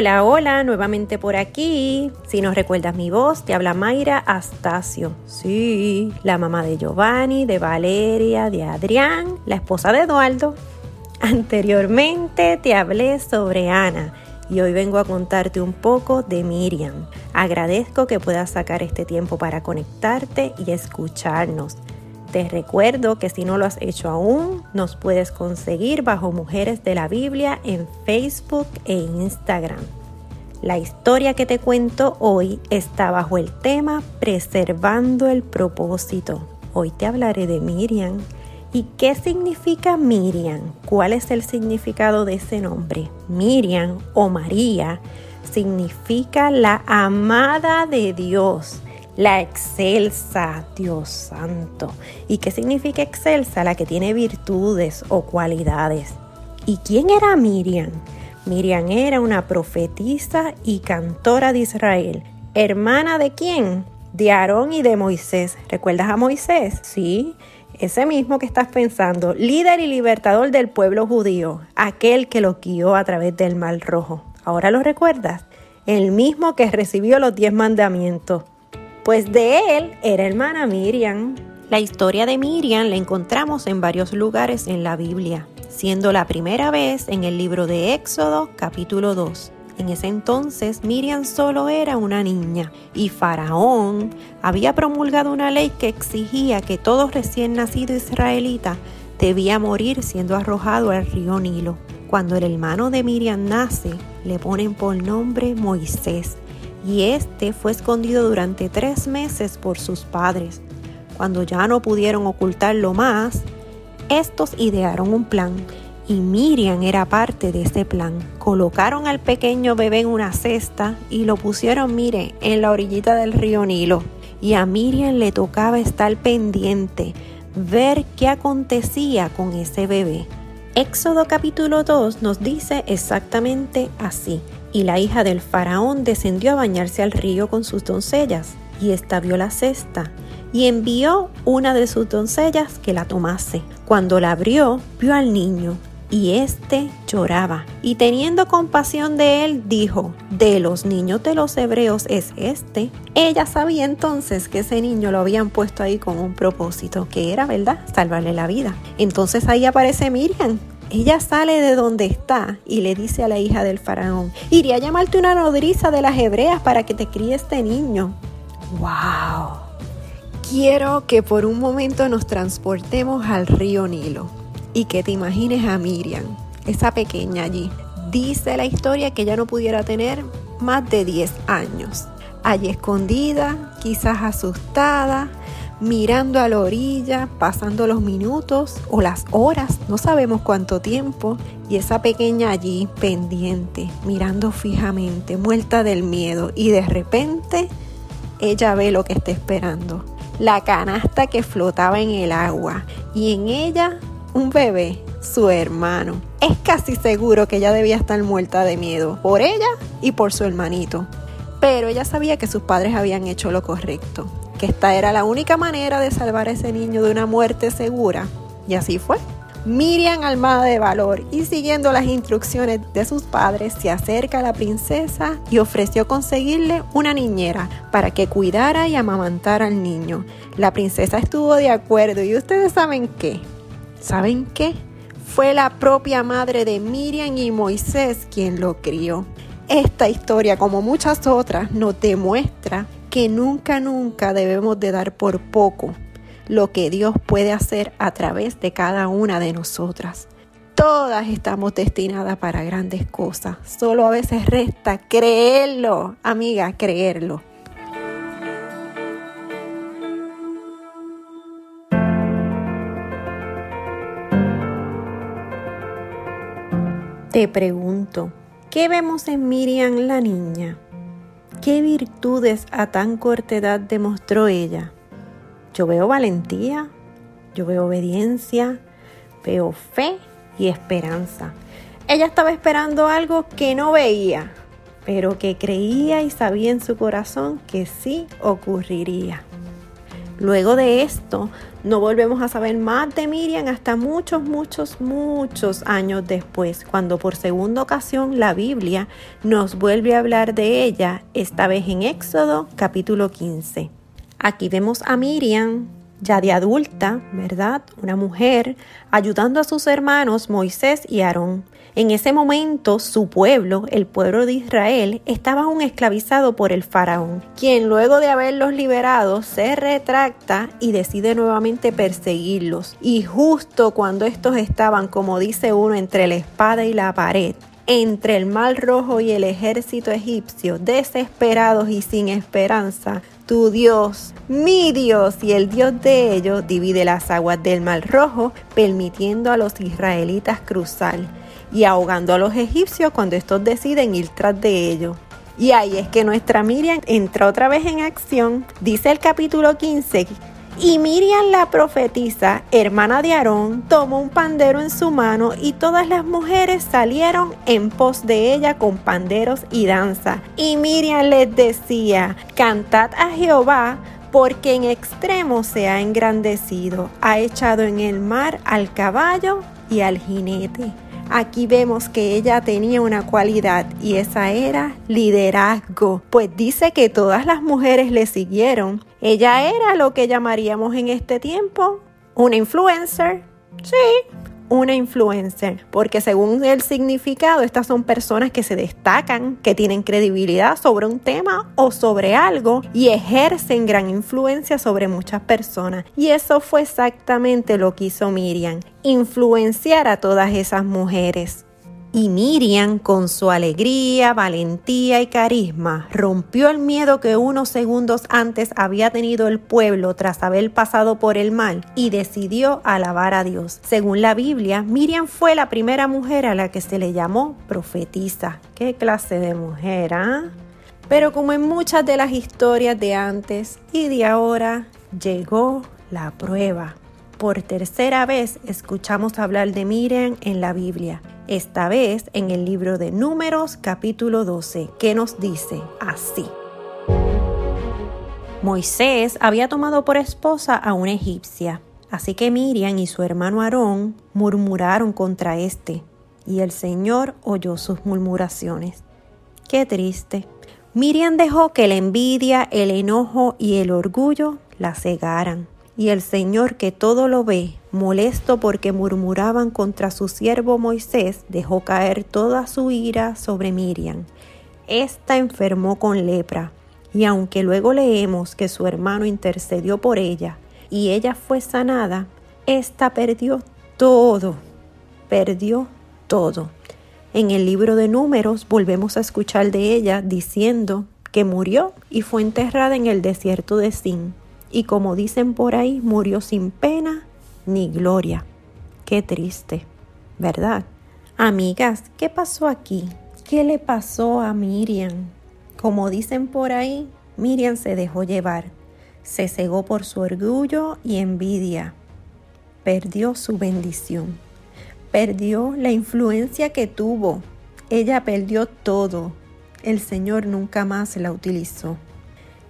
Hola, hola, nuevamente por aquí. Si nos recuerdas mi voz, te habla Mayra Astacio. Sí, la mamá de Giovanni, de Valeria, de Adrián, la esposa de Eduardo. Anteriormente te hablé sobre Ana y hoy vengo a contarte un poco de Miriam. Agradezco que puedas sacar este tiempo para conectarte y escucharnos. Te recuerdo que si no lo has hecho aún, nos puedes conseguir bajo Mujeres de la Biblia en Facebook e Instagram. La historia que te cuento hoy está bajo el tema Preservando el propósito. Hoy te hablaré de Miriam. ¿Y qué significa Miriam? ¿Cuál es el significado de ese nombre? Miriam o María significa la amada de Dios la excelsa, Dios santo. ¿Y qué significa excelsa? La que tiene virtudes o cualidades. ¿Y quién era Miriam? Miriam era una profetisa y cantora de Israel. ¿Hermana de quién? De Aarón y de Moisés. ¿Recuerdas a Moisés? Sí, ese mismo que estás pensando, líder y libertador del pueblo judío, aquel que lo guió a través del mar rojo. ¿Ahora lo recuerdas? El mismo que recibió los diez mandamientos pues de él era hermana Miriam. La historia de Miriam la encontramos en varios lugares en la Biblia, siendo la primera vez en el libro de Éxodo capítulo 2. En ese entonces Miriam solo era una niña y Faraón había promulgado una ley que exigía que todo recién nacido israelita debía morir siendo arrojado al río Nilo. Cuando el hermano de Miriam nace, le ponen por nombre Moisés y este fue escondido durante tres meses por sus padres. Cuando ya no pudieron ocultarlo más, estos idearon un plan y Miriam era parte de ese plan. Colocaron al pequeño bebé en una cesta y lo pusieron, mire, en la orillita del río Nilo. Y a Miriam le tocaba estar pendiente, ver qué acontecía con ese bebé. Éxodo capítulo 2 nos dice exactamente así. Y la hija del faraón descendió a bañarse al río con sus doncellas, y ésta vio la cesta, y envió una de sus doncellas que la tomase. Cuando la abrió, vio al niño, y éste lloraba. Y teniendo compasión de él, dijo, de los niños de los hebreos es este. Ella sabía entonces que ese niño lo habían puesto ahí con un propósito, que era, ¿verdad?, salvarle la vida. Entonces ahí aparece Miriam, ella sale de donde está y le dice a la hija del faraón, iré a llamarte una nodriza de las hebreas para que te críe este niño. ¡Wow! Quiero que por un momento nos transportemos al río Nilo y que te imagines a Miriam, esa pequeña allí. Dice la historia que ella no pudiera tener más de 10 años. Allí escondida, quizás asustada, mirando a la orilla, pasando los minutos o las horas, no sabemos cuánto tiempo, y esa pequeña allí pendiente, mirando fijamente, muerta del miedo, y de repente ella ve lo que está esperando, la canasta que flotaba en el agua, y en ella un bebé, su hermano. Es casi seguro que ella debía estar muerta de miedo, por ella y por su hermanito. Pero ella sabía que sus padres habían hecho lo correcto que esta era la única manera de salvar a ese niño de una muerte segura. Y así fue. Miriam, almada de valor y siguiendo las instrucciones de sus padres, se acerca a la princesa y ofreció conseguirle una niñera para que cuidara y amamantara al niño. La princesa estuvo de acuerdo y ustedes saben qué. ¿Saben qué? Fue la propia madre de Miriam y Moisés quien lo crió. Esta historia, como muchas otras, nos demuestra que nunca, nunca debemos de dar por poco lo que Dios puede hacer a través de cada una de nosotras. Todas estamos destinadas para grandes cosas. Solo a veces resta creerlo, amiga, creerlo. Te pregunto, ¿qué vemos en Miriam la niña? ¿Qué virtudes a tan corta edad demostró ella? Yo veo valentía, yo veo obediencia, veo fe y esperanza. Ella estaba esperando algo que no veía, pero que creía y sabía en su corazón que sí ocurriría. Luego de esto, no volvemos a saber más de Miriam hasta muchos, muchos, muchos años después, cuando por segunda ocasión la Biblia nos vuelve a hablar de ella, esta vez en Éxodo capítulo 15. Aquí vemos a Miriam, ya de adulta, ¿verdad? Una mujer, ayudando a sus hermanos Moisés y Aarón. En ese momento su pueblo, el pueblo de Israel, estaba aún esclavizado por el faraón, quien luego de haberlos liberado se retracta y decide nuevamente perseguirlos. Y justo cuando estos estaban, como dice uno, entre la espada y la pared, entre el mal rojo y el ejército egipcio, desesperados y sin esperanza, tu Dios, mi Dios y el Dios de ellos divide las aguas del mar rojo, permitiendo a los israelitas cruzar y ahogando a los egipcios cuando estos deciden ir tras de ellos. Y ahí es que nuestra Miriam entra otra vez en acción. Dice el capítulo 15 y Miriam la profetisa, hermana de Aarón, tomó un pandero en su mano y todas las mujeres salieron en pos de ella con panderos y danza. Y Miriam les decía, cantad a Jehová porque en extremo se ha engrandecido, ha echado en el mar al caballo y al jinete. Aquí vemos que ella tenía una cualidad y esa era liderazgo, pues dice que todas las mujeres le siguieron. Ella era lo que llamaríamos en este tiempo una influencer. Sí, una influencer, porque según el significado, estas son personas que se destacan, que tienen credibilidad sobre un tema o sobre algo y ejercen gran influencia sobre muchas personas. Y eso fue exactamente lo que hizo Miriam, influenciar a todas esas mujeres. Y Miriam, con su alegría, valentía y carisma, rompió el miedo que unos segundos antes había tenido el pueblo tras haber pasado por el mal y decidió alabar a Dios. Según la Biblia, Miriam fue la primera mujer a la que se le llamó profetisa. ¿Qué clase de mujer, ah? Pero como en muchas de las historias de antes y de ahora, llegó la prueba. Por tercera vez escuchamos hablar de Miriam en la Biblia esta vez en el libro de Números capítulo 12, que nos dice así. Moisés había tomado por esposa a una egipcia, así que Miriam y su hermano Aarón murmuraron contra éste, y el Señor oyó sus murmuraciones. Qué triste. Miriam dejó que la envidia, el enojo y el orgullo la cegaran. Y el Señor que todo lo ve, molesto porque murmuraban contra su siervo Moisés, dejó caer toda su ira sobre Miriam. Esta enfermó con lepra, y aunque luego leemos que su hermano intercedió por ella y ella fue sanada, ésta perdió todo, perdió todo. En el libro de números volvemos a escuchar de ella diciendo que murió y fue enterrada en el desierto de Sin y como dicen por ahí, murió sin pena ni gloria. Qué triste, ¿verdad? Amigas, ¿qué pasó aquí? ¿Qué le pasó a Miriam? Como dicen por ahí, Miriam se dejó llevar, se cegó por su orgullo y envidia, perdió su bendición, perdió la influencia que tuvo, ella perdió todo, el Señor nunca más la utilizó.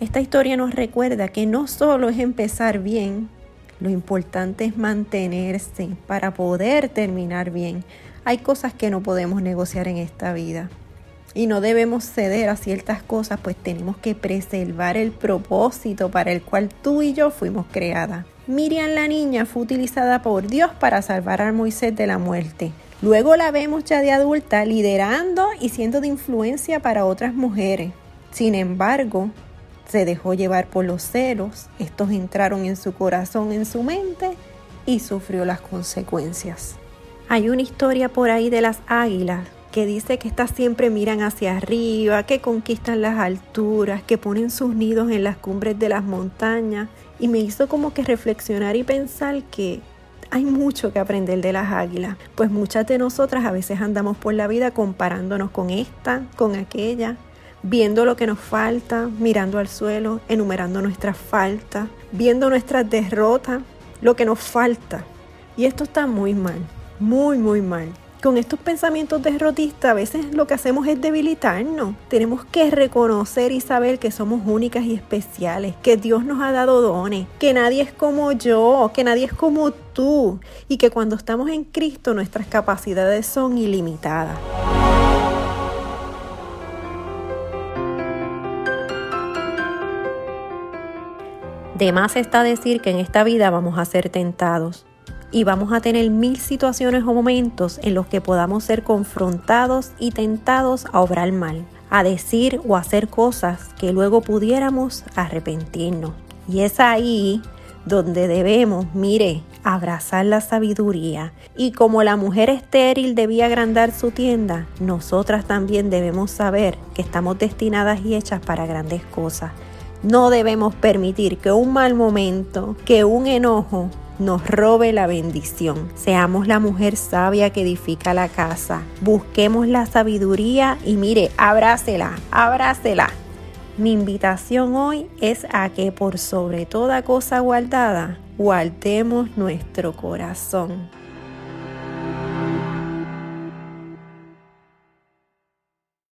Esta historia nos recuerda que no solo es empezar bien, lo importante es mantenerse para poder terminar bien. Hay cosas que no podemos negociar en esta vida y no debemos ceder a ciertas cosas, pues tenemos que preservar el propósito para el cual tú y yo fuimos creadas. Miriam la niña fue utilizada por Dios para salvar a Moisés de la muerte. Luego la vemos ya de adulta liderando y siendo de influencia para otras mujeres. Sin embargo, se dejó llevar por los celos, estos entraron en su corazón, en su mente y sufrió las consecuencias. Hay una historia por ahí de las águilas que dice que estas siempre miran hacia arriba, que conquistan las alturas, que ponen sus nidos en las cumbres de las montañas y me hizo como que reflexionar y pensar que Hay mucho que aprender de las águilas, pues muchas de nosotras a veces andamos por la vida comparándonos con esta, con aquella, viendo lo que nos falta, mirando al suelo, enumerando nuestras faltas, viendo nuestras derrotas, lo que nos falta. Y esto está muy mal, muy, muy mal. Con estos pensamientos derrotistas a veces lo que hacemos es debilitarnos. Tenemos que reconocer y saber que somos únicas y especiales, que Dios nos ha dado dones, que nadie es como yo, que nadie es como tú y que cuando estamos en Cristo nuestras capacidades son ilimitadas. De más está decir que en esta vida vamos a ser tentados y vamos a tener mil situaciones o momentos en los que podamos ser confrontados y tentados a obrar mal, a decir o hacer cosas que luego pudiéramos arrepentirnos. Y es ahí donde debemos, mire, abrazar la sabiduría. Y como la mujer estéril debía agrandar su tienda, nosotras también debemos saber que estamos destinadas y hechas para grandes cosas no debemos permitir que un mal momento, que un enojo nos robe la bendición. Seamos la mujer sabia que edifica la casa. Busquemos la sabiduría y mire, abrácela, abrácela. Mi invitación hoy es a que por sobre toda cosa guardada, guardemos nuestro corazón.